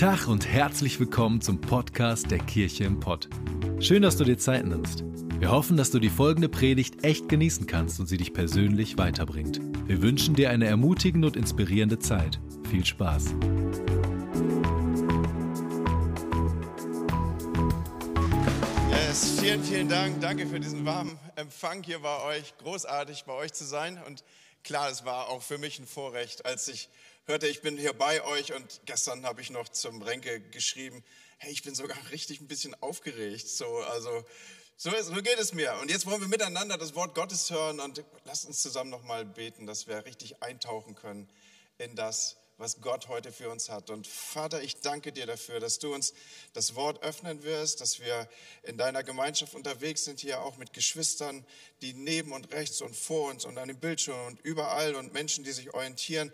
Tag und herzlich willkommen zum Podcast der Kirche im Pott. Schön, dass du dir Zeit nimmst. Wir hoffen, dass du die folgende Predigt echt genießen kannst und sie dich persönlich weiterbringt. Wir wünschen dir eine ermutigende und inspirierende Zeit. Viel Spaß. Yes, vielen, vielen Dank. Danke für diesen warmen Empfang hier bei euch. Großartig bei euch zu sein. Und klar, es war auch für mich ein Vorrecht, als ich hörte, ich bin hier bei euch und gestern habe ich noch zum Renke geschrieben, hey, ich bin sogar richtig ein bisschen aufgeregt. So, also so, so geht es mir. Und jetzt wollen wir miteinander das Wort Gottes hören und lasst uns zusammen nochmal beten, dass wir richtig eintauchen können in das, was Gott heute für uns hat. Und Vater, ich danke dir dafür, dass du uns das Wort öffnen wirst, dass wir in deiner Gemeinschaft unterwegs sind, hier auch mit Geschwistern, die neben und rechts und vor uns und an dem Bildschirm und überall und Menschen, die sich orientieren,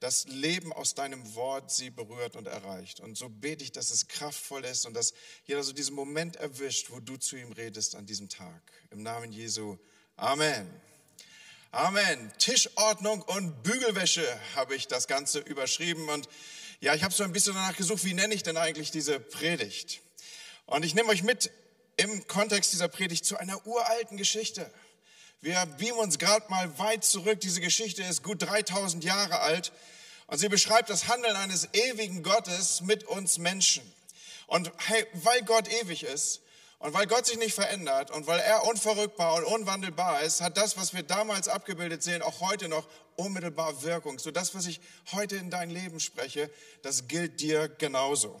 das Leben aus deinem Wort sie berührt und erreicht. Und so bete ich, dass es kraftvoll ist und dass jeder so diesen Moment erwischt, wo du zu ihm redest an diesem Tag. Im Namen Jesu. Amen. Amen. Tischordnung und Bügelwäsche habe ich das Ganze überschrieben. Und ja, ich habe so ein bisschen danach gesucht, wie nenne ich denn eigentlich diese Predigt? Und ich nehme euch mit im Kontext dieser Predigt zu einer uralten Geschichte. Wir beamen uns gerade mal weit zurück. Diese Geschichte ist gut 3000 Jahre alt und sie beschreibt das Handeln eines ewigen Gottes mit uns Menschen. Und hey, weil Gott ewig ist und weil Gott sich nicht verändert und weil er unverrückbar und unwandelbar ist, hat das, was wir damals abgebildet sehen, auch heute noch unmittelbar Wirkung. So das, was ich heute in dein Leben spreche, das gilt dir genauso.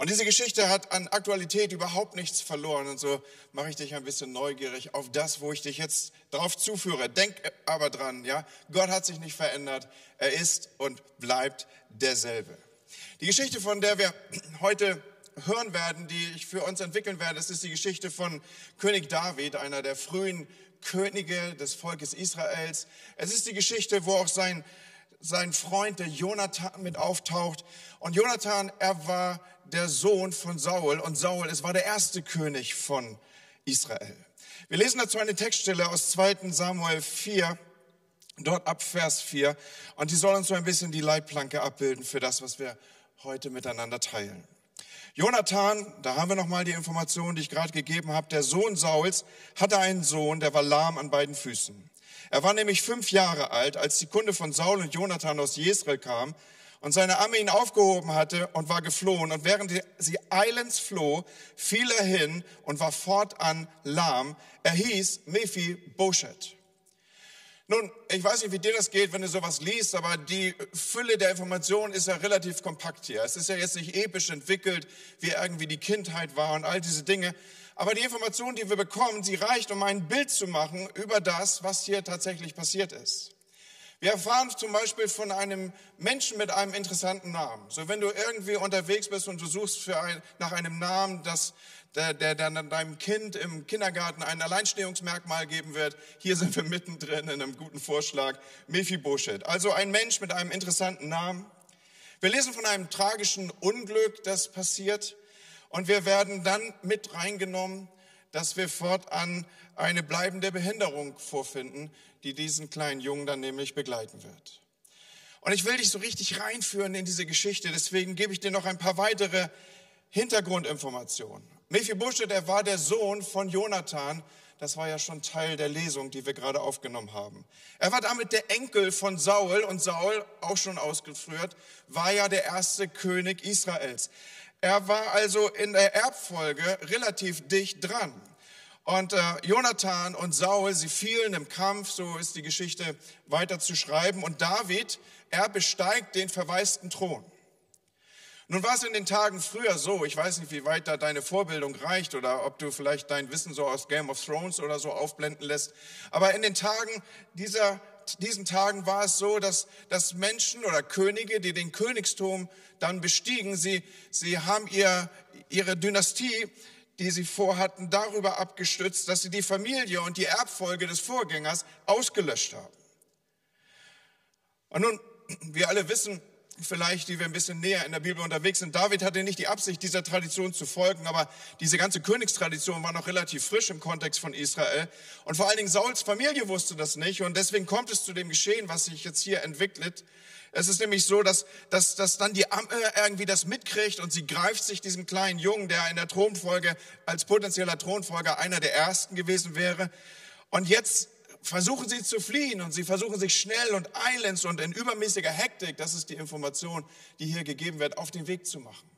Und diese Geschichte hat an Aktualität überhaupt nichts verloren. Und so mache ich dich ein bisschen neugierig auf das, wo ich dich jetzt drauf zuführe. Denk aber dran, ja, Gott hat sich nicht verändert. Er ist und bleibt derselbe. Die Geschichte, von der wir heute hören werden, die ich für uns entwickeln werde, das ist die Geschichte von König David, einer der frühen Könige des Volkes Israels. Es ist die Geschichte, wo auch sein, sein Freund, der Jonathan, mit auftaucht. Und Jonathan, er war der Sohn von Saul und Saul, es war der erste König von Israel. Wir lesen dazu eine Textstelle aus 2. Samuel 4, dort ab Vers 4 und die soll uns so ein bisschen die Leitplanke abbilden für das, was wir heute miteinander teilen. Jonathan, da haben wir nochmal die Information, die ich gerade gegeben habe, der Sohn Sauls hatte einen Sohn, der war lahm an beiden Füßen. Er war nämlich fünf Jahre alt, als die Kunde von Saul und Jonathan aus Jesrael kam, und seine Arme ihn aufgehoben hatte und war geflohen. Und während sie eilends floh, fiel er hin und war fortan lahm. Er hieß Mephi Boshet. Nun, ich weiß nicht, wie dir das geht, wenn du sowas liest, aber die Fülle der Informationen ist ja relativ kompakt hier. Es ist ja jetzt nicht episch entwickelt, wie irgendwie die Kindheit war und all diese Dinge. Aber die Information, die wir bekommen, sie reicht, um ein Bild zu machen über das, was hier tatsächlich passiert ist. Wir erfahren zum Beispiel von einem Menschen mit einem interessanten Namen. So, wenn du irgendwie unterwegs bist und du suchst für ein, nach einem Namen, das, der, der dann deinem Kind im Kindergarten ein Alleinstehungsmerkmal geben wird, hier sind wir mittendrin in einem guten Vorschlag, Mephibosheth. Also ein Mensch mit einem interessanten Namen. Wir lesen von einem tragischen Unglück, das passiert. Und wir werden dann mit reingenommen, dass wir fortan eine bleibende Behinderung vorfinden, die diesen kleinen Jungen dann nämlich begleiten wird. Und ich will dich so richtig reinführen in diese Geschichte, deswegen gebe ich dir noch ein paar weitere Hintergrundinformationen. Mephibosheth, er war der Sohn von Jonathan, das war ja schon Teil der Lesung, die wir gerade aufgenommen haben. Er war damit der Enkel von Saul und Saul, auch schon ausgeführt, war ja der erste König Israels. Er war also in der Erbfolge relativ dicht dran. Und äh, Jonathan und Saul, sie fielen im Kampf, so ist die Geschichte weiter zu schreiben. Und David, er besteigt den verwaisten Thron. Nun war es in den Tagen früher so, ich weiß nicht, wie weit da deine Vorbildung reicht oder ob du vielleicht dein Wissen so aus Game of Thrones oder so aufblenden lässt, aber in den Tagen dieser, diesen Tagen war es so, dass, dass Menschen oder Könige, die den Königsturm dann bestiegen, sie, sie haben ihr, ihre Dynastie die sie vorhatten, darüber abgestützt, dass sie die Familie und die Erbfolge des Vorgängers ausgelöscht haben. Und nun, wir alle wissen, vielleicht, die wir ein bisschen näher in der Bibel unterwegs sind. David hatte nicht die Absicht, dieser Tradition zu folgen, aber diese ganze Königstradition war noch relativ frisch im Kontext von Israel. Und vor allen Dingen Sauls Familie wusste das nicht und deswegen kommt es zu dem Geschehen, was sich jetzt hier entwickelt. Es ist nämlich so, dass, dass, dass dann die Amme irgendwie das mitkriegt und sie greift sich diesen kleinen Jungen, der in der Thronfolge als potenzieller Thronfolger einer der ersten gewesen wäre. Und jetzt versuchen sie zu fliehen und sie versuchen sich schnell und eilends und in übermäßiger Hektik, das ist die Information, die hier gegeben wird, auf den Weg zu machen.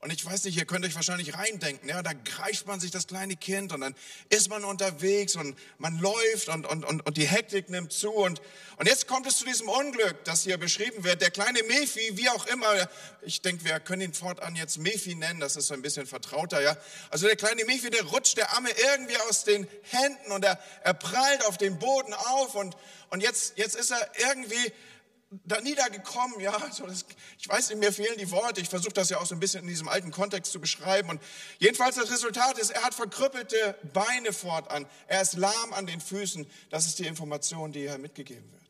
Und ich weiß nicht, ihr könnt euch wahrscheinlich reindenken, ja, da greift man sich das kleine Kind und dann ist man unterwegs und man läuft und, und, und, und die Hektik nimmt zu. Und, und jetzt kommt es zu diesem Unglück, das hier beschrieben wird. Der kleine Mephi, wie auch immer, ich denke, wir können ihn fortan jetzt Mephi nennen, das ist so ein bisschen vertrauter, ja. Also der kleine Mephi, der rutscht der Amme irgendwie aus den Händen und er, er prallt auf den Boden auf und, und jetzt, jetzt ist er irgendwie da niedergekommen, ja, so das, ich weiß nicht, mir fehlen die Worte, ich versuche das ja auch so ein bisschen in diesem alten Kontext zu beschreiben. Und jedenfalls das Resultat ist, er hat verkrüppelte Beine fortan, er ist lahm an den Füßen, das ist die Information, die hier mitgegeben wird.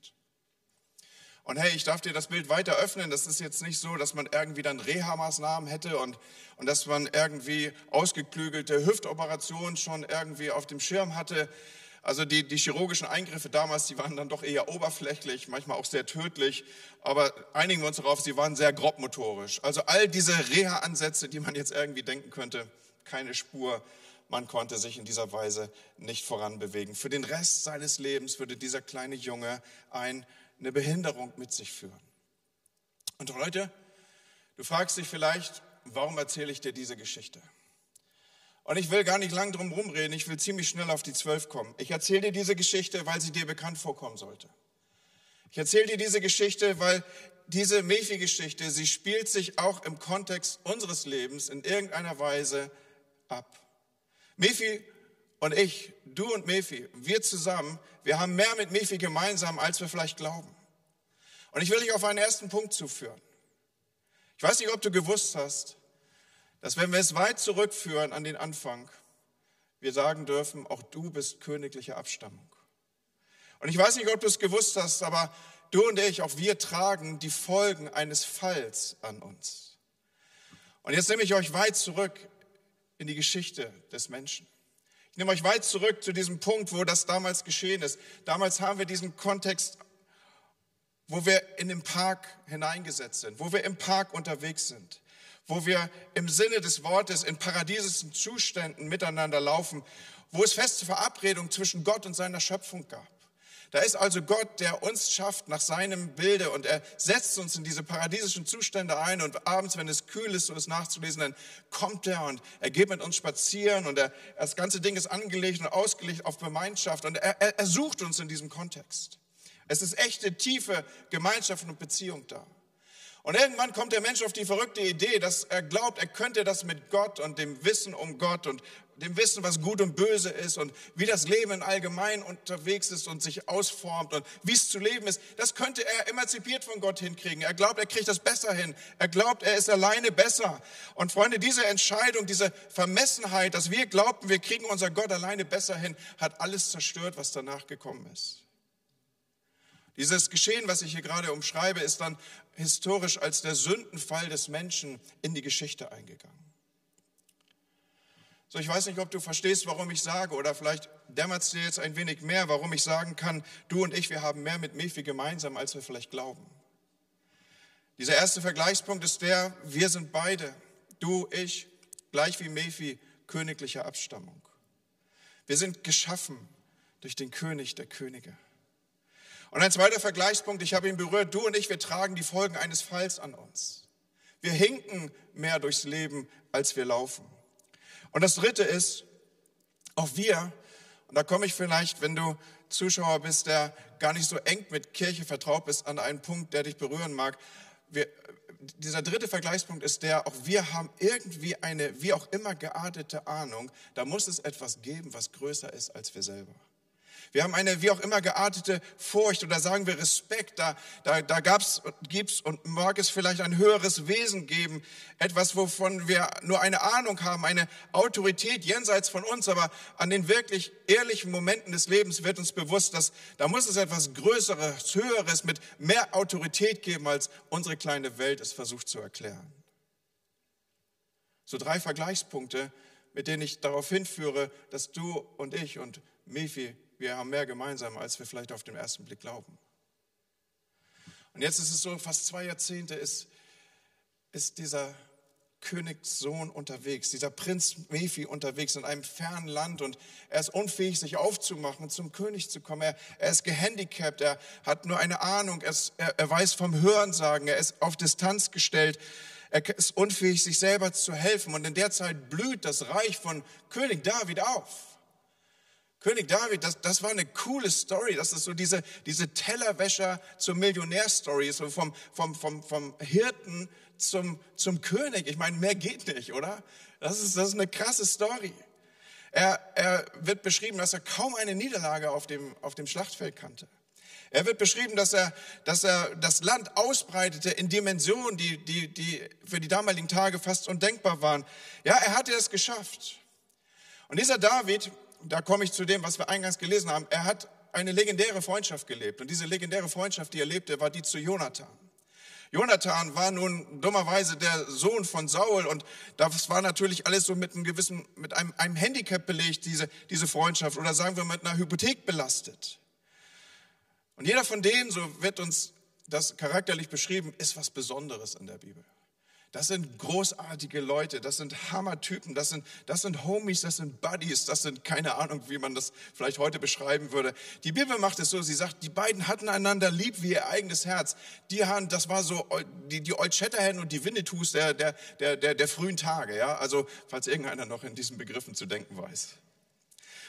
Und hey, ich darf dir das Bild weiter öffnen, das ist jetzt nicht so, dass man irgendwie dann Reha-Maßnahmen hätte und, und dass man irgendwie ausgeklügelte Hüftoperationen schon irgendwie auf dem Schirm hatte, also die, die chirurgischen Eingriffe damals, die waren dann doch eher oberflächlich, manchmal auch sehr tödlich, aber einigen wir uns darauf, sie waren sehr grobmotorisch. Also all diese Reha-Ansätze, die man jetzt irgendwie denken könnte, keine Spur. Man konnte sich in dieser Weise nicht voranbewegen. Für den Rest seines Lebens würde dieser kleine Junge eine Behinderung mit sich führen. Und heute, du fragst dich vielleicht, warum erzähle ich dir diese Geschichte? Und ich will gar nicht lang drum rumreden, ich will ziemlich schnell auf die zwölf kommen. Ich erzähle dir diese Geschichte, weil sie dir bekannt vorkommen sollte. Ich erzähle dir diese Geschichte, weil diese Mephi-Geschichte, sie spielt sich auch im Kontext unseres Lebens in irgendeiner Weise ab. Mephi und ich, du und Mephi, wir zusammen, wir haben mehr mit Mephi gemeinsam, als wir vielleicht glauben. Und ich will dich auf einen ersten Punkt zuführen. Ich weiß nicht, ob du gewusst hast, dass wenn wir es weit zurückführen an den Anfang, wir sagen dürfen, auch du bist königliche Abstammung. Und ich weiß nicht, ob du es gewusst hast, aber du und ich, auch wir tragen die Folgen eines Falls an uns. Und jetzt nehme ich euch weit zurück in die Geschichte des Menschen. Ich nehme euch weit zurück zu diesem Punkt, wo das damals geschehen ist. Damals haben wir diesen Kontext, wo wir in den Park hineingesetzt sind, wo wir im Park unterwegs sind wo wir im Sinne des Wortes in paradiesischen Zuständen miteinander laufen, wo es feste Verabredungen zwischen Gott und seiner Schöpfung gab. Da ist also Gott, der uns schafft nach seinem Bilde und er setzt uns in diese paradiesischen Zustände ein und abends, wenn es kühl ist, um es nachzulesen, dann kommt er und er geht mit uns spazieren und er, das ganze Ding ist angelegt und ausgelegt auf Gemeinschaft und er, er, er sucht uns in diesem Kontext. Es ist echte, tiefe Gemeinschaft und Beziehung da. Und irgendwann kommt der Mensch auf die verrückte Idee, dass er glaubt, er könnte das mit Gott und dem Wissen um Gott und dem Wissen, was gut und böse ist und wie das Leben allgemein unterwegs ist und sich ausformt und wie es zu leben ist, das könnte er emanzipiert von Gott hinkriegen. Er glaubt, er kriegt das besser hin. Er glaubt, er ist alleine besser. Und Freunde, diese Entscheidung, diese Vermessenheit, dass wir glaubten, wir kriegen unser Gott alleine besser hin, hat alles zerstört, was danach gekommen ist. Dieses Geschehen, was ich hier gerade umschreibe, ist dann historisch als der Sündenfall des Menschen in die Geschichte eingegangen. So, ich weiß nicht, ob du verstehst, warum ich sage, oder vielleicht dämmert es dir jetzt ein wenig mehr, warum ich sagen kann, du und ich, wir haben mehr mit Mephi gemeinsam, als wir vielleicht glauben. Dieser erste Vergleichspunkt ist der, wir sind beide, du, ich, gleich wie Mephi, königlicher Abstammung. Wir sind geschaffen durch den König der Könige. Und ein zweiter Vergleichspunkt, ich habe ihn berührt, du und ich, wir tragen die Folgen eines Falls an uns. Wir hinken mehr durchs Leben, als wir laufen. Und das dritte ist, auch wir, und da komme ich vielleicht, wenn du Zuschauer bist, der gar nicht so eng mit Kirche vertraut bist, an einen Punkt, der dich berühren mag. Wir, dieser dritte Vergleichspunkt ist der, auch wir haben irgendwie eine, wie auch immer geartete Ahnung, da muss es etwas geben, was größer ist als wir selber. Wir haben eine wie auch immer geartete Furcht oder sagen wir Respekt. Da, da, da gab's, gibt's und mag es vielleicht ein höheres Wesen geben. Etwas, wovon wir nur eine Ahnung haben, eine Autorität jenseits von uns. Aber an den wirklich ehrlichen Momenten des Lebens wird uns bewusst, dass da muss es etwas Größeres, Höheres mit mehr Autorität geben, als unsere kleine Welt es versucht zu erklären. So drei Vergleichspunkte, mit denen ich darauf hinführe, dass du und ich und Mifi wir haben mehr gemeinsam, als wir vielleicht auf den ersten Blick glauben. Und jetzt ist es so, fast zwei Jahrzehnte ist, ist dieser Königssohn unterwegs, dieser Prinz Mephi unterwegs in einem fernen Land und er ist unfähig, sich aufzumachen zum König zu kommen. Er, er ist gehandicapt, er hat nur eine Ahnung, er, ist, er, er weiß vom Hörensagen, er ist auf Distanz gestellt, er ist unfähig, sich selber zu helfen. Und in der Zeit blüht das Reich von König David auf. König David, das, das war eine coole Story. Das ist so diese, diese Tellerwäscher zur Millionärstory, so vom, vom, vom, vom Hirten zum, zum König. Ich meine, mehr geht nicht, oder? Das ist, das ist eine krasse Story. Er, er wird beschrieben, dass er kaum eine Niederlage auf dem, auf dem Schlachtfeld kannte. Er wird beschrieben, dass er, dass er das Land ausbreitete in Dimensionen, die, die, die für die damaligen Tage fast undenkbar waren. Ja, er hatte es geschafft. Und dieser David, da komme ich zu dem, was wir eingangs gelesen haben. Er hat eine legendäre Freundschaft gelebt. Und diese legendäre Freundschaft, die er lebte, war die zu Jonathan. Jonathan war nun dummerweise der Sohn von Saul und das war natürlich alles so mit einem gewissen, mit einem, einem Handicap belegt, diese, diese Freundschaft oder sagen wir mit einer Hypothek belastet. Und jeder von denen, so wird uns das charakterlich beschrieben, ist was Besonderes in der Bibel. Das sind großartige Leute, das sind Hammertypen, das sind, das sind Homies, das sind Buddies, das sind keine Ahnung, wie man das vielleicht heute beschreiben würde. Die Bibel macht es so, sie sagt, die beiden hatten einander lieb wie ihr eigenes Herz. Die haben, das war so die, die Old Shatterhand und die Winnetous der, der, der, der, der frühen Tage. Ja? Also falls irgendeiner noch in diesen Begriffen zu denken weiß.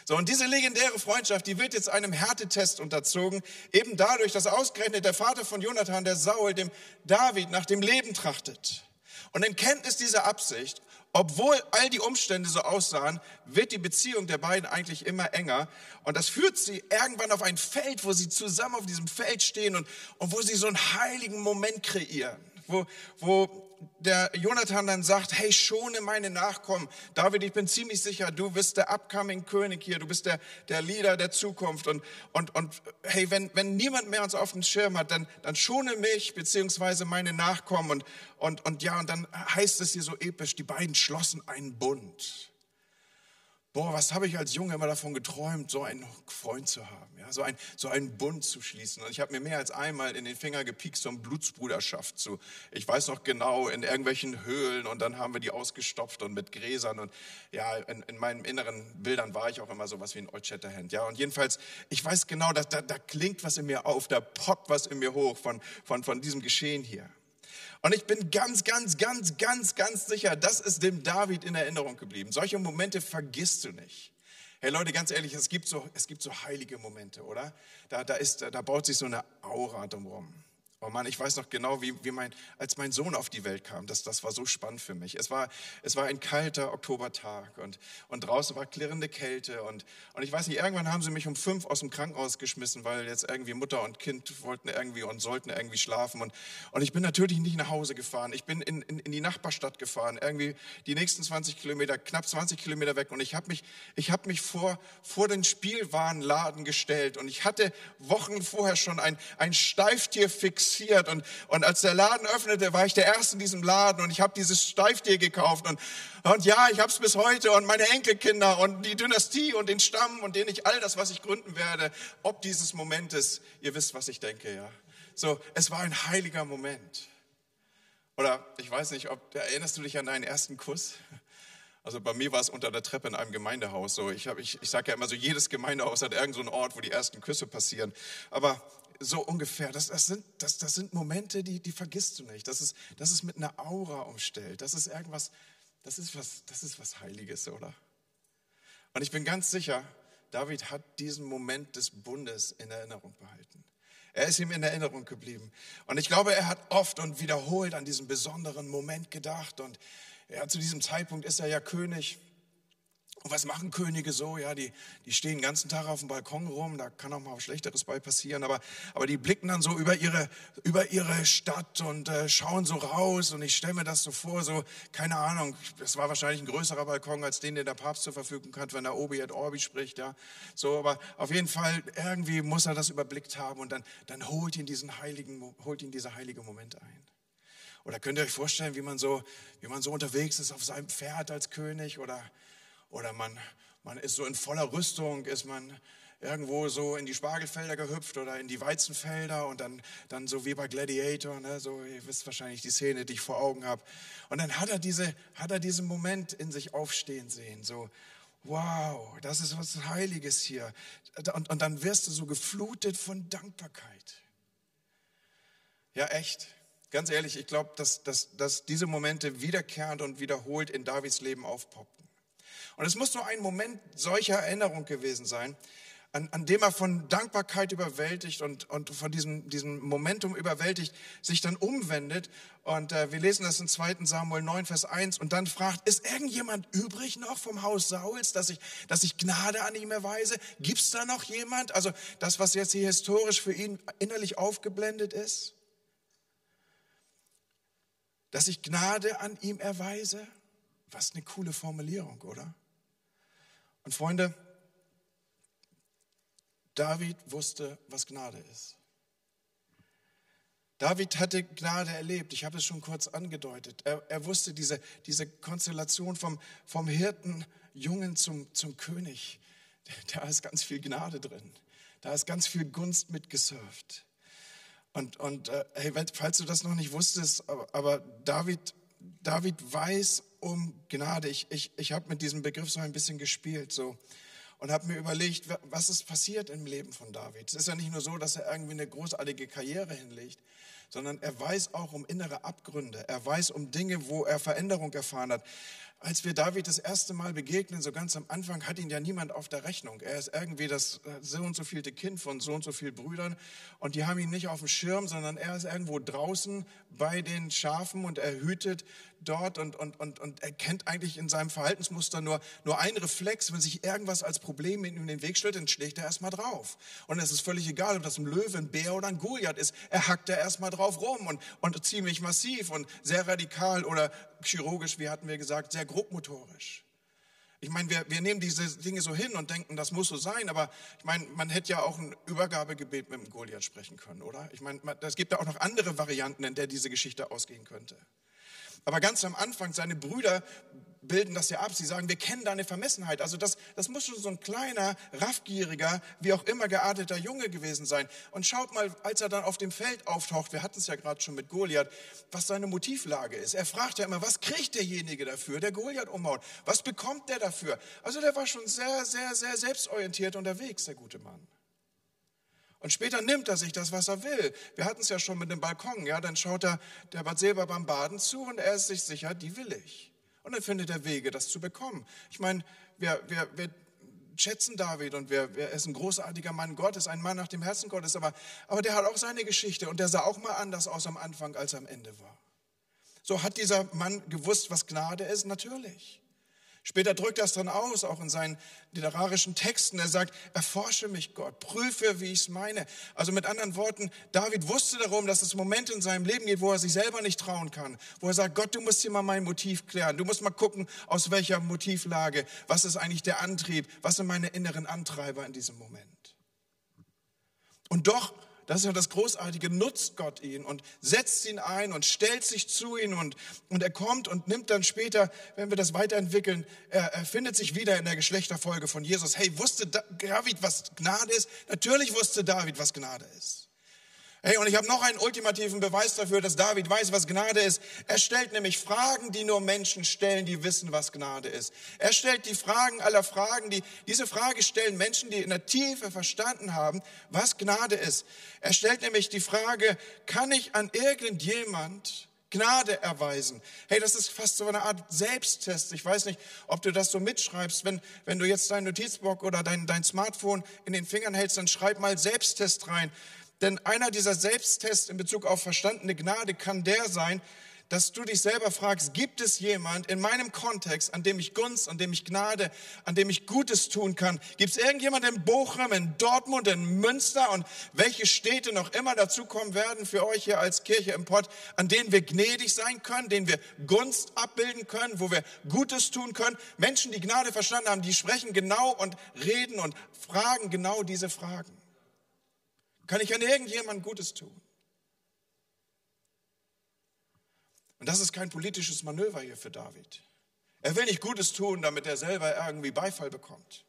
So, und diese legendäre Freundschaft, die wird jetzt einem Härtetest unterzogen, eben dadurch, dass ausgerechnet der Vater von Jonathan, der Saul, dem David nach dem Leben trachtet. Und in Kenntnis dieser Absicht, obwohl all die Umstände so aussahen, wird die Beziehung der beiden eigentlich immer enger. Und das führt sie irgendwann auf ein Feld, wo sie zusammen auf diesem Feld stehen und, und wo sie so einen heiligen Moment kreieren, wo, wo der Jonathan dann sagt, hey, schone meine Nachkommen. David, ich bin ziemlich sicher, du bist der upcoming König hier, du bist der, der Leader der Zukunft. Und, und, und hey, wenn, wenn niemand mehr uns auf dem Schirm hat, dann, dann schone mich beziehungsweise meine Nachkommen. Und, und, und ja, und dann heißt es hier so episch, die beiden schlossen einen Bund. Boah, was habe ich als Junge immer davon geträumt, so einen Freund zu haben, ja, so, ein, so einen Bund zu schließen. Und ich habe mir mehr als einmal in den Finger gepiekt, so eine Blutsbruderschaft zu. Ich weiß noch genau, in irgendwelchen Höhlen und dann haben wir die ausgestopft und mit Gräsern und ja, in, in meinen inneren Bildern war ich auch immer so was wie ein Old Shatterhand, ja. Und jedenfalls, ich weiß genau, da, da, da klingt was in mir auf, da poppt was in mir hoch von, von, von diesem Geschehen hier. Und ich bin ganz, ganz, ganz, ganz, ganz sicher, das ist dem David in Erinnerung geblieben. Solche Momente vergisst du nicht. Hey Leute, ganz ehrlich, es gibt so, es gibt so heilige Momente, oder? Da, da, ist, da baut sich so eine Aura drumherum. Oh Mann, ich weiß noch genau, wie, wie mein, als mein Sohn auf die Welt kam, das, das war so spannend für mich. Es war, es war ein kalter Oktobertag und, und draußen war klirrende Kälte und, und ich weiß nicht, irgendwann haben sie mich um fünf aus dem Krankenhaus geschmissen, weil jetzt irgendwie Mutter und Kind wollten irgendwie und sollten irgendwie schlafen und, und ich bin natürlich nicht nach Hause gefahren. Ich bin in, in, in die Nachbarstadt gefahren, irgendwie die nächsten 20 Kilometer, knapp 20 Kilometer weg und ich habe mich, ich hab mich vor, vor den Spielwarenladen gestellt und ich hatte Wochen vorher schon ein, ein Steiftier fix fixiert. Und, und als der Laden öffnete, war ich der Erste in diesem Laden und ich habe dieses Steiftier gekauft. Und, und ja, ich habe es bis heute und meine Enkelkinder und die Dynastie und den Stamm und den ich all das, was ich gründen werde, ob dieses Momentes, ihr wisst, was ich denke, ja. So, es war ein heiliger Moment. Oder ich weiß nicht, ob erinnerst du dich an deinen ersten Kuss? Also bei mir war es unter der Treppe in einem Gemeindehaus. So, ich, ich, ich sage ja immer so, jedes Gemeindehaus hat irgendeinen so Ort, wo die ersten Küsse passieren. Aber so ungefähr. Das, das, sind, das, das sind Momente, die, die vergisst du nicht. Das ist, das ist mit einer Aura umstellt. Das ist irgendwas, das ist was, das ist was Heiliges, oder? Und ich bin ganz sicher, David hat diesen Moment des Bundes in Erinnerung behalten. Er ist ihm in Erinnerung geblieben. Und ich glaube, er hat oft und wiederholt an diesen besonderen Moment gedacht. Und ja, zu diesem Zeitpunkt ist er ja König. Und was machen Könige so? Ja, die, die stehen den ganzen Tag auf dem Balkon rum, da kann auch mal was Schlechteres bei passieren, aber, aber die blicken dann so über ihre, über ihre Stadt und äh, schauen so raus und ich stelle mir das so vor, so, keine Ahnung, das war wahrscheinlich ein größerer Balkon als den, den der Papst zur Verfügung hat, wenn er Obi et Orbi spricht, ja. So, aber auf jeden Fall, irgendwie muss er das überblickt haben und dann, dann holt ihn diesen heiligen, holt ihn dieser heilige Moment ein. Oder könnt ihr euch vorstellen, wie man so, wie man so unterwegs ist auf seinem Pferd als König oder oder man, man ist so in voller Rüstung, ist man irgendwo so in die Spargelfelder gehüpft oder in die Weizenfelder und dann, dann so wie bei Gladiator, ne, so, ihr wisst wahrscheinlich die Szene, die ich vor Augen habe. Und dann hat er, diese, hat er diesen Moment in sich aufstehen sehen, so, wow, das ist was Heiliges hier. Und, und dann wirst du so geflutet von Dankbarkeit. Ja, echt. Ganz ehrlich, ich glaube, dass, dass, dass diese Momente wiederkehrend und wiederholt in Davids Leben aufpoppen. Und es muss nur ein Moment solcher Erinnerung gewesen sein, an, an dem er von Dankbarkeit überwältigt und, und von diesem, diesem Momentum überwältigt, sich dann umwendet. Und äh, wir lesen das in 2 Samuel 9, Vers 1 und dann fragt, ist irgendjemand übrig noch vom Haus Sauls, dass ich, dass ich Gnade an ihm erweise? Gibt es da noch jemand? Also das, was jetzt hier historisch für ihn innerlich aufgeblendet ist? Dass ich Gnade an ihm erweise? Was eine coole Formulierung, oder? Und Freunde, David wusste, was Gnade ist. David hatte Gnade erlebt. Ich habe es schon kurz angedeutet. Er, er wusste diese, diese Konstellation vom, vom Hirtenjungen zum, zum König. Da ist ganz viel Gnade drin. Da ist ganz viel Gunst mitgesurft. Und, und äh, hey, falls du das noch nicht wusstest, aber, aber David, David weiß um Gnade. Ich, ich, ich habe mit diesem Begriff so ein bisschen gespielt so, und habe mir überlegt, was ist passiert im Leben von David. Es ist ja nicht nur so, dass er irgendwie eine großartige Karriere hinlegt, sondern er weiß auch um innere Abgründe. Er weiß um Dinge, wo er Veränderung erfahren hat. Als wir David das erste Mal begegnen, so ganz am Anfang, hat ihn ja niemand auf der Rechnung. Er ist irgendwie das äh, so und so vielte Kind von so und so vielen Brüdern und die haben ihn nicht auf dem Schirm, sondern er ist irgendwo draußen bei den Schafen und er hütet dort und, und, und, und er kennt eigentlich in seinem Verhaltensmuster nur, nur einen Reflex. Wenn sich irgendwas als Problem in den Weg stellt, dann schlägt er erstmal drauf. Und es ist völlig egal, ob das ein Löwe, ein Bär oder ein Goliath ist. Er hackt da erstmal drauf rum und, und ziemlich massiv und sehr radikal oder chirurgisch, wie hatten wir gesagt, sehr grobmotorisch. Ich meine, wir, wir nehmen diese Dinge so hin und denken, das muss so sein, aber ich meine, man hätte ja auch ein Übergabegebet mit dem Goliath sprechen können, oder? Ich meine, es gibt ja auch noch andere Varianten, in der diese Geschichte ausgehen könnte. Aber ganz am Anfang, seine Brüder bilden das ja ab. Sie sagen, wir kennen deine Vermessenheit. Also das, das muss schon so ein kleiner, raffgieriger, wie auch immer gearteter Junge gewesen sein. Und schaut mal, als er dann auf dem Feld auftaucht, wir hatten es ja gerade schon mit Goliath, was seine Motivlage ist. Er fragt ja immer, was kriegt derjenige dafür, der Goliath umhaut? Was bekommt der dafür? Also der war schon sehr, sehr, sehr selbstorientiert unterwegs, der gute Mann. Und später nimmt er sich das, was er will. Wir hatten es ja schon mit dem Balkon, ja, dann schaut er der Bathseba beim Baden zu und er ist sich sicher, die will ich. Und dann findet er Wege, das zu bekommen. Ich meine, wir, wir, wir schätzen David und wir, er ist ein großartiger Mann Gottes, ein Mann nach dem Herzen Gottes, aber, aber der hat auch seine Geschichte und der sah auch mal anders aus am Anfang, als er am Ende war. So hat dieser Mann gewusst, was Gnade ist? Natürlich. Später drückt er es dann aus, auch in seinen literarischen Texten. Er sagt, erforsche mich Gott, prüfe, wie ich es meine. Also mit anderen Worten, David wusste darum, dass es Momente in seinem Leben gibt, wo er sich selber nicht trauen kann. Wo er sagt, Gott, du musst hier mal mein Motiv klären. Du musst mal gucken, aus welcher Motivlage, was ist eigentlich der Antrieb, was sind meine inneren Antreiber in diesem Moment. Und doch das ist ja das Großartige, nutzt Gott ihn und setzt ihn ein und stellt sich zu ihm und, und er kommt und nimmt dann später, wenn wir das weiterentwickeln, er, er findet sich wieder in der Geschlechterfolge von Jesus. Hey, wusste David, was Gnade ist? Natürlich wusste David, was Gnade ist. Hey, und ich habe noch einen ultimativen Beweis dafür, dass David weiß, was Gnade ist. Er stellt nämlich Fragen, die nur Menschen stellen, die wissen, was Gnade ist. Er stellt die Fragen aller Fragen, die diese Frage stellen Menschen, die in der Tiefe verstanden haben, was Gnade ist. Er stellt nämlich die Frage, kann ich an irgendjemand Gnade erweisen. Hey, das ist fast so eine Art Selbsttest. Ich weiß nicht, ob du das so mitschreibst. Wenn, wenn du jetzt dein Notizblock oder dein, dein Smartphone in den Fingern hältst, dann schreib mal Selbsttest rein. Denn einer dieser Selbsttests in Bezug auf verstandene Gnade kann der sein, dass du dich selber fragst, gibt es jemand in meinem Kontext, an dem ich Gunst, an dem ich Gnade, an dem ich Gutes tun kann? Gibt es irgendjemand in Bochum, in Dortmund, in Münster und welche Städte noch immer dazukommen werden für euch hier als Kirche im Pott, an denen wir gnädig sein können, denen wir Gunst abbilden können, wo wir Gutes tun können? Menschen, die Gnade verstanden haben, die sprechen genau und reden und fragen genau diese Fragen. Kann ich an irgendjemand Gutes tun? Und das ist kein politisches Manöver hier für David. Er will nicht Gutes tun, damit er selber irgendwie Beifall bekommt.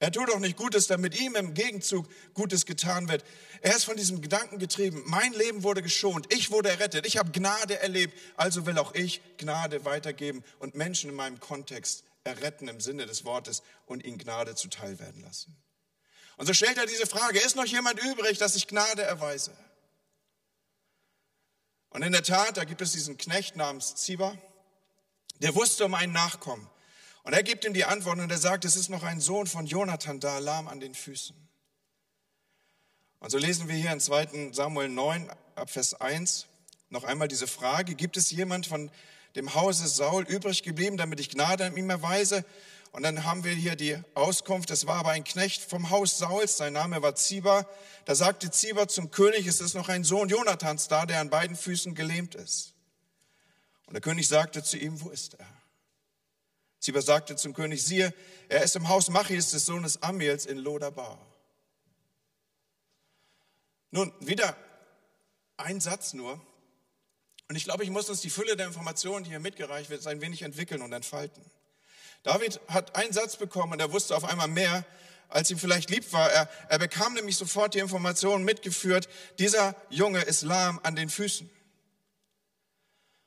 Er tut auch nicht Gutes, damit ihm im Gegenzug Gutes getan wird. Er ist von diesem Gedanken getrieben. Mein Leben wurde geschont. Ich wurde errettet. Ich habe Gnade erlebt. Also will auch ich Gnade weitergeben und Menschen in meinem Kontext erretten im Sinne des Wortes und ihnen Gnade zuteil werden lassen. Und so stellt er diese Frage, ist noch jemand übrig, dass ich Gnade erweise? Und in der Tat, da gibt es diesen Knecht namens Ziba, der wusste um einen Nachkommen. Und er gibt ihm die Antwort und er sagt, es ist noch ein Sohn von Jonathan da, lahm an den Füßen. Und so lesen wir hier in 2 Samuel 9, ab Vers 1, noch einmal diese Frage, gibt es jemand von dem Hause Saul übrig geblieben, damit ich Gnade an ihm erweise? Und dann haben wir hier die Auskunft, es war aber ein Knecht vom Haus Sauls, sein Name war Ziba. Da sagte Ziba zum König, es ist noch ein Sohn Jonathans da, der an beiden Füßen gelähmt ist. Und der König sagte zu ihm, wo ist er? Ziba sagte zum König, siehe, er ist im Haus Machis des Sohnes Amiels in Lodabar. Nun, wieder ein Satz nur. Und ich glaube, ich muss uns die Fülle der Informationen, die hier mitgereicht wird, ein wenig entwickeln und entfalten. David hat einen Satz bekommen und er wusste auf einmal mehr, als ihm vielleicht lieb war. Er, er bekam nämlich sofort die Information mitgeführt, dieser Junge ist lahm an den Füßen.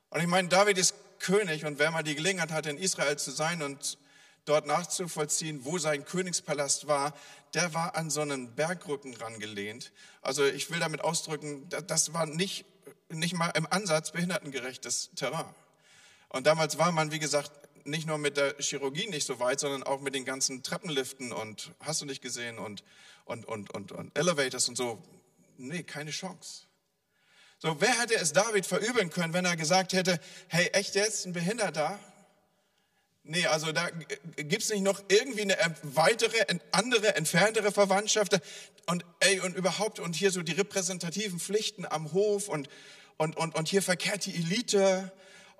Und ich meine, David ist König und wer mal die Gelegenheit hatte, in Israel zu sein und dort nachzuvollziehen, wo sein Königspalast war, der war an so einen Bergrücken rangelehnt. Also ich will damit ausdrücken, das war nicht, nicht mal im Ansatz behindertengerechtes Terrain. Und damals war man, wie gesagt, nicht nur mit der Chirurgie nicht so weit, sondern auch mit den ganzen Treppenliften und hast du nicht gesehen und, und, und, und, und Elevators und so. Nee, keine Chance. So, wer hätte es David verübeln können, wenn er gesagt hätte, hey, echt jetzt ein Behinderter? Nee, also da gibt's nicht noch irgendwie eine weitere, andere, entferntere Verwandtschaft. Und, ey, und überhaupt, und hier so die repräsentativen Pflichten am Hof und, und, und, und hier verkehrt die Elite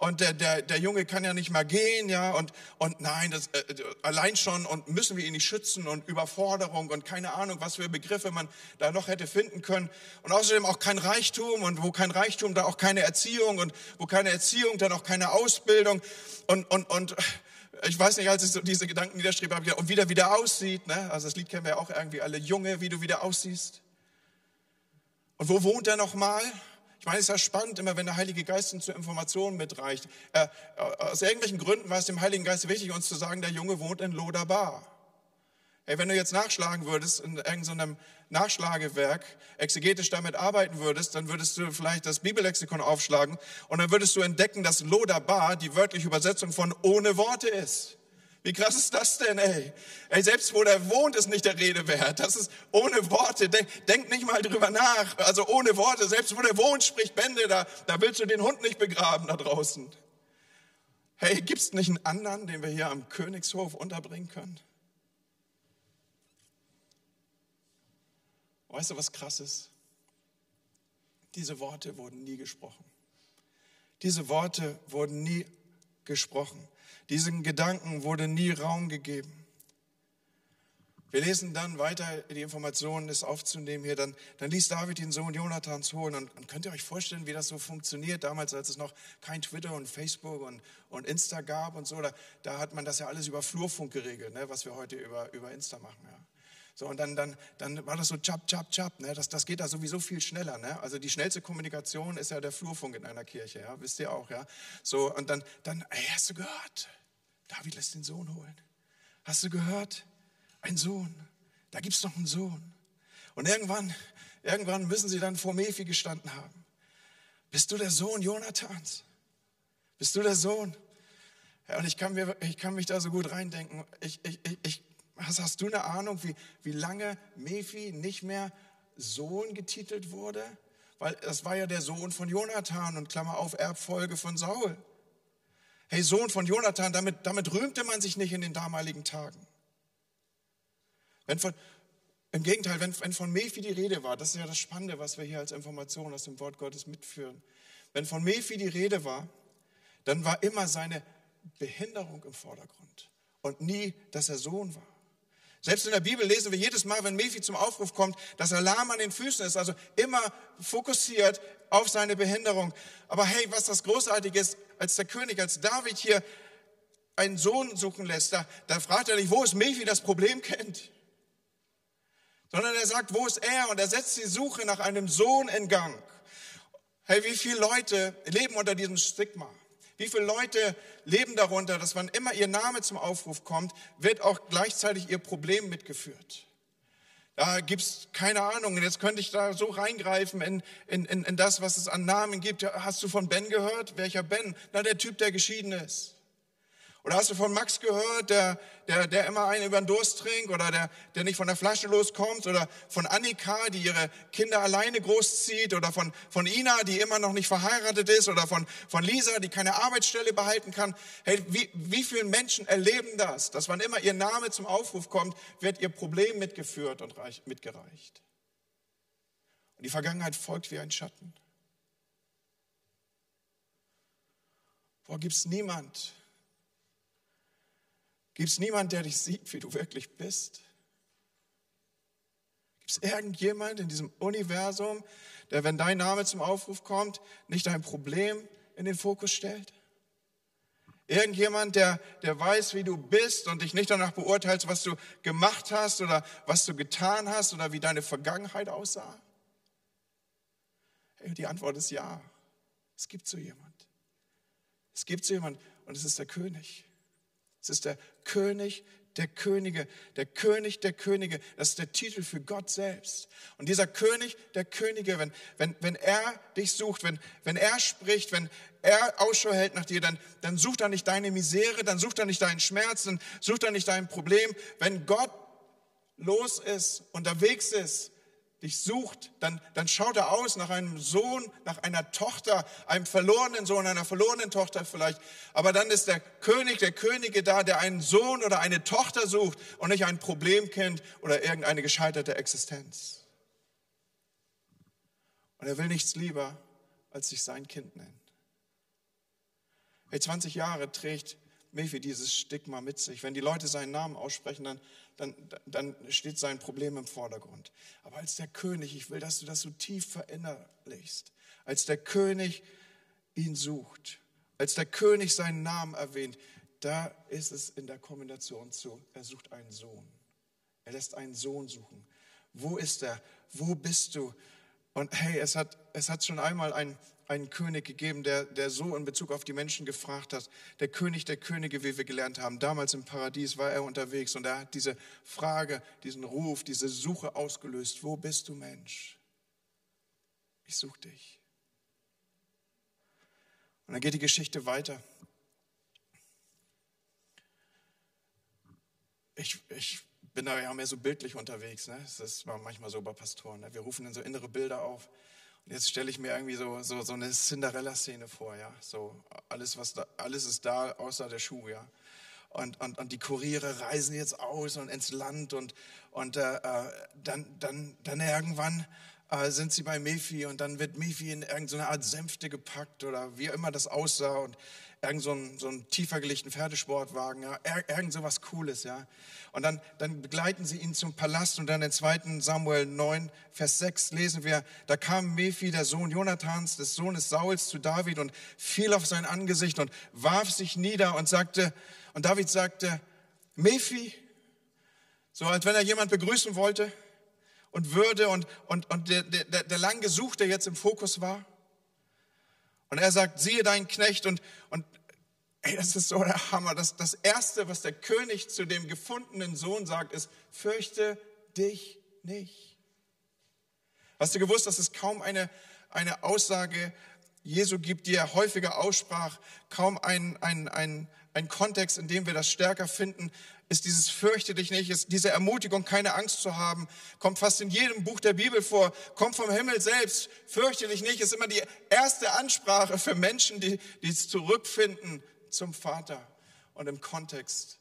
und der, der, der Junge kann ja nicht mehr gehen, ja, und, und nein, das, äh, allein schon und müssen wir ihn nicht schützen und Überforderung und keine Ahnung, was für Begriffe man da noch hätte finden können. Und außerdem auch kein Reichtum und wo kein Reichtum, da auch keine Erziehung und wo keine Erziehung, dann auch keine Ausbildung und, und, und ich weiß nicht, als ich so diese Gedanken niederschrieb, habe ich gedacht, und wie der wieder aussieht, ne? also das Lied kennen wir ja auch irgendwie alle, Junge, wie du wieder aussiehst. Und wo wohnt er nochmal? mal? Ich meine, es ist ja spannend, immer wenn der Heilige Geist uns zur Information mitreicht. Äh, aus irgendwelchen Gründen war es dem Heiligen Geist wichtig, uns zu sagen, der Junge wohnt in Lodabar. Hey, wenn du jetzt nachschlagen würdest in irgendeinem Nachschlagewerk, exegetisch damit arbeiten würdest, dann würdest du vielleicht das Bibellexikon aufschlagen und dann würdest du entdecken, dass Lodabar die wörtliche Übersetzung von ohne Worte ist. Wie krass ist das denn, ey? Ey, selbst wo der wohnt, ist nicht der Rede wert. Das ist ohne Worte. Denk, denk nicht mal drüber nach. Also ohne Worte. Selbst wo der wohnt, spricht Bände. Da, da willst du den Hund nicht begraben da draußen. Hey, gibt's nicht einen anderen, den wir hier am Königshof unterbringen können? Weißt du, was krass ist? Diese Worte wurden nie gesprochen. Diese Worte wurden nie gesprochen. Diesen Gedanken wurde nie Raum gegeben. Wir lesen dann weiter die Informationen, das aufzunehmen hier. Dann, dann ließ David den Sohn Jonathans holen. Und, und, könnt ihr euch vorstellen, wie das so funktioniert? Damals, als es noch kein Twitter und Facebook und, und Insta gab und so, da, da hat man das ja alles über Flurfunk geregelt, ne, was wir heute über, über Insta machen. Ja. So, und dann, dann, dann war das so chap, chap, chap. Ne? Das, das geht da sowieso viel schneller. Ne? Also die schnellste Kommunikation ist ja der Flurfunk in einer Kirche, ja? wisst ihr auch. Ja? So, und dann, dann ey, hast du gehört? David lässt den Sohn holen. Hast du gehört? Ein Sohn. Da gibt es noch einen Sohn. Und irgendwann, irgendwann müssen sie dann vor Mephi gestanden haben. Bist du der Sohn Jonathans? Bist du der Sohn? Ja, und ich kann, mir, ich kann mich da so gut reindenken. Ich, ich, ich, hast, hast du eine Ahnung, wie, wie lange Mephi nicht mehr Sohn getitelt wurde? weil das war ja der Sohn von Jonathan und Klammer auf Erbfolge von Saul. Hey, Sohn von Jonathan, damit, damit rühmte man sich nicht in den damaligen Tagen. Wenn von, Im Gegenteil, wenn, wenn von Mephi die Rede war, das ist ja das Spannende, was wir hier als Information aus dem Wort Gottes mitführen. Wenn von Mephi die Rede war, dann war immer seine Behinderung im Vordergrund und nie, dass er Sohn war. Selbst in der Bibel lesen wir jedes Mal, wenn Mephi zum Aufruf kommt, dass er lahm an den Füßen ist, also immer fokussiert auf seine Behinderung. Aber hey, was das Großartige ist, als der König, als David hier einen Sohn suchen lässt, da, da fragt er nicht, wo ist Mephi das Problem kennt, sondern er sagt, wo ist er? Und er setzt die Suche nach einem Sohn in Gang. Hey, wie viele Leute leben unter diesem Stigma? Wie viele Leute leben darunter, dass wann immer ihr Name zum Aufruf kommt, wird auch gleichzeitig ihr Problem mitgeführt? Da gibt's keine Ahnung. Und jetzt könnte ich da so reingreifen in, in, in, in das, was es an Namen gibt. Hast du von Ben gehört? Welcher Ben? Na, der Typ, der geschieden ist. Oder hast du von Max gehört, der, der, der immer einen über den Durst trinkt oder der, der nicht von der Flasche loskommt? Oder von Annika, die ihre Kinder alleine großzieht? Oder von, von Ina, die immer noch nicht verheiratet ist? Oder von, von Lisa, die keine Arbeitsstelle behalten kann? Hey, wie, wie viele Menschen erleben das? Dass wann immer ihr Name zum Aufruf kommt, wird ihr Problem mitgeführt und reich, mitgereicht. Und die Vergangenheit folgt wie ein Schatten. Wo gibt es niemand, Gibt es niemand, der dich sieht, wie du wirklich bist? Gibt es irgendjemand in diesem Universum, der, wenn dein Name zum Aufruf kommt, nicht dein Problem in den Fokus stellt? Irgendjemand, der, der weiß, wie du bist und dich nicht danach beurteilst, was du gemacht hast oder was du getan hast oder wie deine Vergangenheit aussah? Die Antwort ist ja. Es gibt so jemand. Es gibt so jemand und es ist der König. Es ist der König der Könige, der König der Könige. Das ist der Titel für Gott selbst. Und dieser König der Könige, wenn, wenn, wenn er dich sucht, wenn, wenn er spricht, wenn er Ausschau hält nach dir, dann, dann sucht er nicht deine Misere, dann sucht er nicht deinen Schmerz, dann sucht er nicht dein Problem. Wenn Gott los ist, unterwegs ist, dich sucht, dann, dann schaut er aus nach einem Sohn, nach einer Tochter, einem verlorenen Sohn, einer verlorenen Tochter vielleicht. Aber dann ist der König, der Könige da, der einen Sohn oder eine Tochter sucht und nicht ein Problemkind oder irgendeine gescheiterte Existenz. Und er will nichts lieber, als sich sein Kind nennen. Hey, 20 Jahre trägt Mephi dieses Stigma mit sich. Wenn die Leute seinen Namen aussprechen, dann, dann, dann steht sein Problem im Vordergrund. Aber als der König, ich will, dass du das so tief verinnerlichst, als der König ihn sucht, als der König seinen Namen erwähnt, da ist es in der Kombination zu, er sucht einen Sohn. Er lässt einen Sohn suchen. Wo ist er? Wo bist du? Und hey, es hat, es hat schon einmal ein, einen König gegeben, der, der so in Bezug auf die Menschen gefragt hat. Der König der Könige, wie wir gelernt haben. Damals im Paradies war er unterwegs und er hat diese Frage, diesen Ruf, diese Suche ausgelöst. Wo bist du, Mensch? Ich suche dich. Und dann geht die Geschichte weiter. Ich, ich bin da ja mehr so bildlich unterwegs. Ne? Das war manchmal so bei Pastoren. Ne? Wir rufen dann so innere Bilder auf. Und jetzt stelle ich mir irgendwie so, so, so eine Cinderella-Szene vor, ja. So alles, was da, alles ist da, außer der Schuh, ja. Und, und, und die Kuriere reisen jetzt aus und ins Land und, und äh, äh dann, dann, dann irgendwann äh, sind sie bei Mephi und dann wird Mephi in irgendeine Art Sänfte gepackt oder wie immer das aussah und irgend so ein, so ein tiefer gelegten Pferdesportwagen, ja, irgend so was Cooles, ja. Und dann, dann begleiten sie ihn zum Palast und dann in 2. Samuel 9, Vers 6 lesen wir, da kam Mephi, der Sohn Jonathans, des Sohnes Sauls, zu David und fiel auf sein Angesicht und warf sich nieder und sagte, und David sagte, Mephi, so als wenn er jemand begrüßen wollte und würde und, und, und der, der, der lang Gesuchte jetzt im Fokus war. Und er sagt, siehe deinen Knecht und, und Ey, das ist so der Hammer. Das, das Erste, was der König zu dem gefundenen Sohn sagt, ist, fürchte dich nicht. Hast du gewusst, dass es kaum eine, eine Aussage Jesu gibt, die er häufiger aussprach, kaum ein, ein, ein, ein Kontext, in dem wir das stärker finden. Ist dieses Fürchte dich nicht, ist diese Ermutigung, keine Angst zu haben, kommt fast in jedem Buch der Bibel vor, kommt vom Himmel selbst. Fürchte dich nicht, ist immer die erste Ansprache für Menschen, die, die zurückfinden zum Vater und im Kontext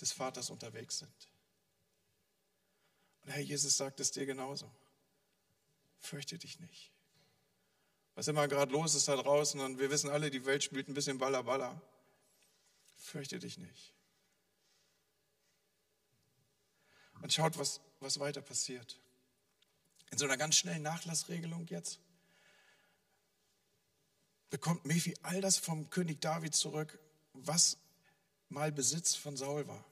des Vaters unterwegs sind. Und Herr Jesus sagt es dir genauso. Fürchte dich nicht. Was immer gerade los ist da draußen und wir wissen alle, die Welt spielt ein bisschen Baller Baller. Fürchte dich nicht. Und schaut, was, was weiter passiert. In so einer ganz schnellen Nachlassregelung jetzt bekommt Mephi all das vom König David zurück, was mal Besitz von Saul war.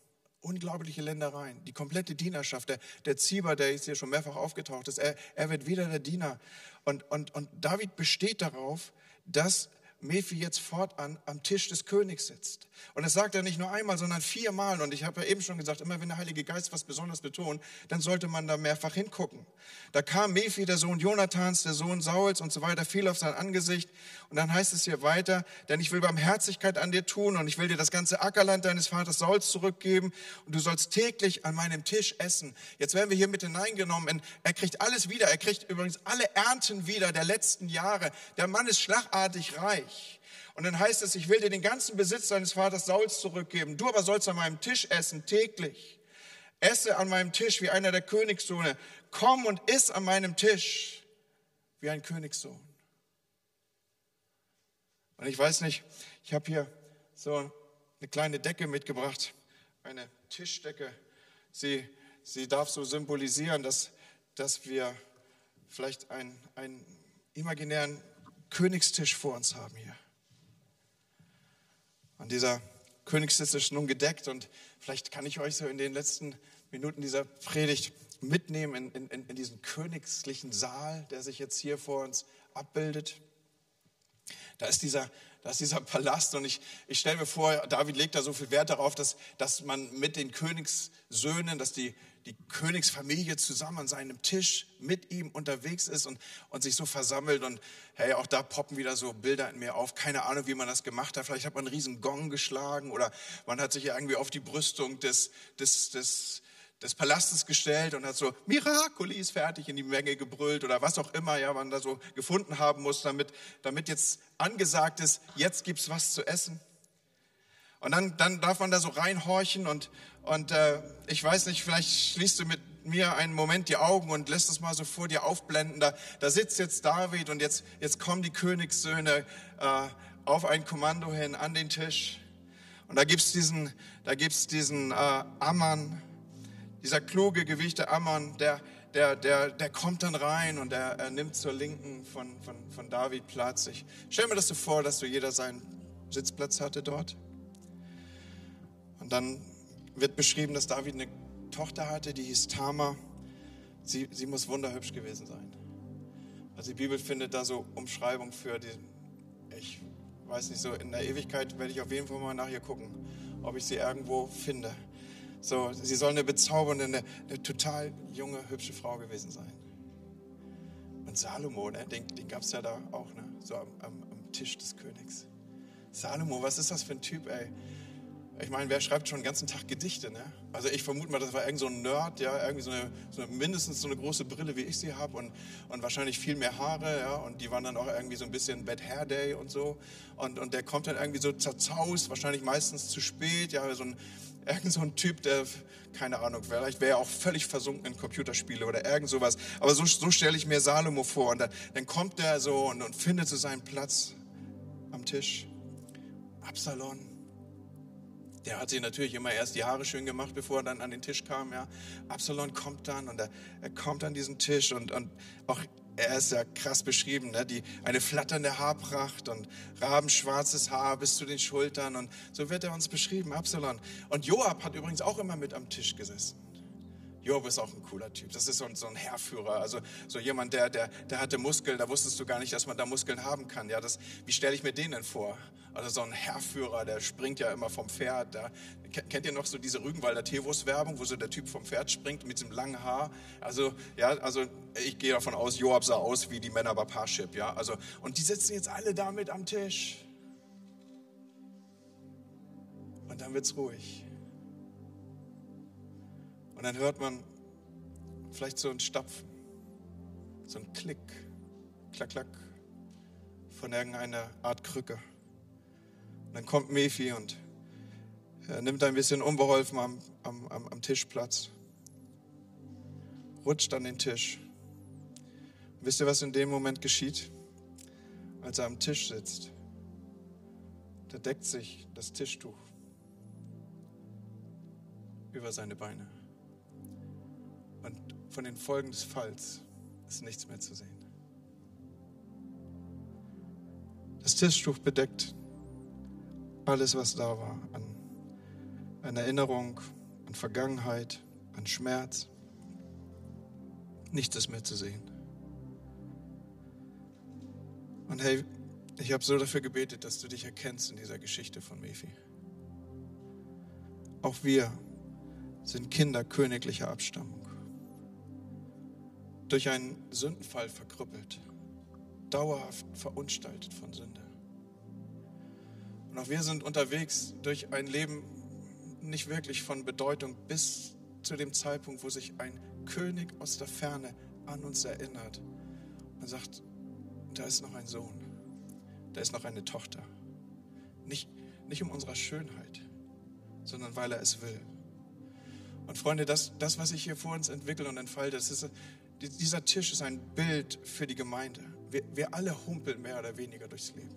Unglaubliche Ländereien, die komplette Dienerschaft. Der, der Zieber, der jetzt hier schon mehrfach aufgetaucht ist, er, er wird wieder der Diener. Und, und, und David besteht darauf, dass Mephi jetzt fortan am Tisch des Königs sitzt. Und das sagt er nicht nur einmal, sondern viermal. Und ich habe ja eben schon gesagt, immer wenn der Heilige Geist was besonders betont, dann sollte man da mehrfach hingucken. Da kam Mephi, der Sohn Jonathans, der Sohn Sauls und so weiter, fiel auf sein Angesicht. Und dann heißt es hier weiter, denn ich will Barmherzigkeit an dir tun und ich will dir das ganze Ackerland deines Vaters Sauls zurückgeben und du sollst täglich an meinem Tisch essen. Jetzt werden wir hier mit hineingenommen. Er kriegt alles wieder. Er kriegt übrigens alle Ernten wieder der letzten Jahre. Der Mann ist schlagartig reich. Und dann heißt es, ich will dir den ganzen Besitz deines Vaters Sauls zurückgeben. Du aber sollst an meinem Tisch essen, täglich. Esse an meinem Tisch wie einer der Königssohne. Komm und iss an meinem Tisch wie ein Königssohn. Und ich weiß nicht, ich habe hier so eine kleine Decke mitgebracht, eine Tischdecke. Sie, sie darf so symbolisieren, dass, dass wir vielleicht einen, einen imaginären Königstisch vor uns haben hier. Und dieser Königstisch ist nun gedeckt und vielleicht kann ich euch so in den letzten Minuten dieser Predigt mitnehmen in, in, in diesen königlichen Saal, der sich jetzt hier vor uns abbildet. Da ist dieser, da ist dieser Palast und ich, ich stelle mir vor, David legt da so viel Wert darauf, dass, dass man mit den Königssöhnen, dass die, die Königsfamilie zusammen an seinem Tisch mit ihm unterwegs ist und, und sich so versammelt. Und hey, auch da poppen wieder so Bilder in mir auf. Keine Ahnung, wie man das gemacht hat. Vielleicht hat man einen riesen Gong geschlagen oder man hat sich irgendwie auf die Brüstung des, des, des, des Palastes gestellt und hat so Miraculis fertig in die Menge gebrüllt oder was auch immer ja man da so gefunden haben muss, damit, damit jetzt angesagt ist, jetzt gibt's was zu essen. Und dann, dann darf man da so reinhorchen und, und äh, ich weiß nicht, vielleicht schließt du mit mir einen Moment die Augen und lässt es mal so vor dir aufblenden. Da, da sitzt jetzt David und jetzt, jetzt kommen die Königssöhne äh, auf ein Kommando hin an den Tisch. Und da gibt's diesen, da gibt's diesen äh, Ammann, dieser kluge, gewichte Ammann, der, der, der, der kommt dann rein und er, er nimmt zur Linken von, von, von David Platz. Ich stell mir das so vor, dass so jeder seinen Sitzplatz hatte dort. Und dann wird beschrieben, dass David eine Tochter hatte, die hieß Tama. Sie, sie muss wunderhübsch gewesen sein. Also die Bibel findet da so Umschreibung für die, ich weiß nicht, so in der Ewigkeit werde ich auf jeden Fall mal nachher gucken, ob ich sie irgendwo finde. So, sie soll eine bezaubernde, eine, eine total junge, hübsche Frau gewesen sein. Und Salomo, ne, den, den gab es ja da auch, ne, so am, am, am Tisch des Königs. Salomo, was ist das für ein Typ, ey? Ich meine, wer schreibt schon den ganzen Tag Gedichte? Ne? Also ich vermute mal, das war irgend so ein Nerd, ja, irgendwie so eine, so eine mindestens so eine große Brille, wie ich sie habe und, und wahrscheinlich viel mehr Haare, ja, und die waren dann auch irgendwie so ein bisschen Bad Hair Day und so. Und, und der kommt dann irgendwie so zerzaust, wahrscheinlich meistens zu spät, ja, so ein, irgend so ein Typ, der, keine Ahnung, vielleicht wäre er auch völlig versunken in Computerspiele oder irgend sowas. Aber so, so stelle ich mir Salomo vor. Und dann, dann kommt der so und, und findet so seinen Platz am Tisch. Absalom der hat sich natürlich immer erst die Haare schön gemacht, bevor er dann an den Tisch kam. Ja. Absalom kommt dann und er, er kommt an diesen Tisch und, und auch er ist ja krass beschrieben, ne? die, eine flatternde Haarpracht und rabenschwarzes Haar bis zu den Schultern und so wird er uns beschrieben, Absalom. Und Joab hat übrigens auch immer mit am Tisch gesessen. Job ist auch ein cooler Typ. Das ist so ein, so ein Herrführer, also so jemand, der, der, der hatte Muskeln, da wusstest du gar nicht, dass man da Muskeln haben kann. Ja, das, wie stelle ich mir den denn vor? Also so ein Herrführer, der springt ja immer vom Pferd. Da, kennt ihr noch so diese Rügenwalder Teewurst-Werbung, wo so der Typ vom Pferd springt mit dem langen Haar? Also, ja, also ich gehe davon aus, Joab sah aus wie die Männer bei Parship, ja. Also, und die sitzen jetzt alle damit am Tisch. Und dann wird's ruhig. Und dann hört man vielleicht so ein Stapfen, so ein Klick, klack, klack, von irgendeiner Art Krücke. Und dann kommt Mephi und er nimmt ein bisschen unbeholfen am, am, am Tisch Platz, rutscht an den Tisch. Und wisst ihr, was in dem Moment geschieht? Als er am Tisch sitzt, da deckt sich das Tischtuch über seine Beine. Von den Folgen des Falls ist nichts mehr zu sehen. Das Tischtuch bedeckt alles, was da war, an, an Erinnerung, an Vergangenheit, an Schmerz. Nichts ist mehr zu sehen. Und hey, ich habe so dafür gebetet, dass du dich erkennst in dieser Geschichte von Mephi. Auch wir sind Kinder königlicher Abstammung. Durch einen Sündenfall verkrüppelt, dauerhaft verunstaltet von Sünde. Und auch wir sind unterwegs durch ein Leben nicht wirklich von Bedeutung bis zu dem Zeitpunkt, wo sich ein König aus der Ferne an uns erinnert und sagt, da ist noch ein Sohn, da ist noch eine Tochter. Nicht, nicht um unserer Schönheit, sondern weil er es will. Und Freunde, das, das, was ich hier vor uns entwickle und entfalte, das ist, dieser Tisch ist ein Bild für die Gemeinde. Wir, wir alle humpeln mehr oder weniger durchs Leben.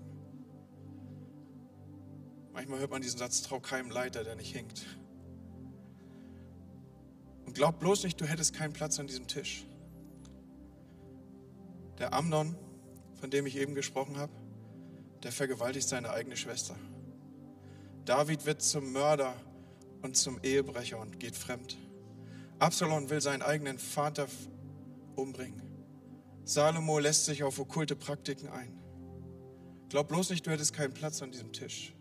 Manchmal hört man diesen Satz, trau keinem Leiter, der nicht hinkt. Und glaub bloß nicht, du hättest keinen Platz an diesem Tisch. Der Amnon, von dem ich eben gesprochen habe, der vergewaltigt seine eigene Schwester. David wird zum Mörder und zum Ehebrecher und geht fremd. Absalom will seinen eigenen Vater umbringen. Salomo lässt sich auf okkulte Praktiken ein. Glaub bloß nicht, du hättest keinen Platz an diesem Tisch.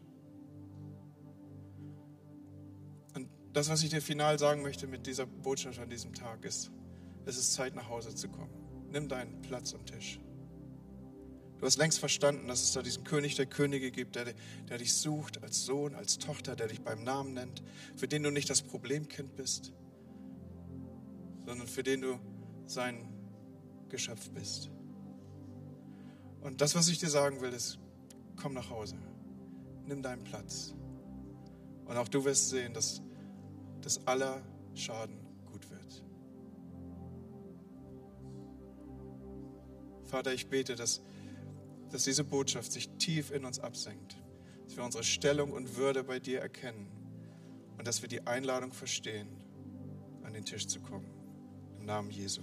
Und das, was ich dir final sagen möchte mit dieser Botschaft an diesem Tag, ist, es ist Zeit, nach Hause zu kommen. Nimm deinen Platz am Tisch. Du hast längst verstanden, dass es da diesen König der Könige gibt, der, der dich sucht als Sohn, als Tochter, der dich beim Namen nennt, für den du nicht das Problemkind bist, sondern für den du sein Geschöpf bist. Und das, was ich dir sagen will, ist, komm nach Hause, nimm deinen Platz. Und auch du wirst sehen, dass das aller Schaden gut wird. Vater, ich bete, dass dass diese Botschaft sich tief in uns absenkt, dass wir unsere Stellung und Würde bei dir erkennen und dass wir die Einladung verstehen, an den Tisch zu kommen. Im Namen Jesu.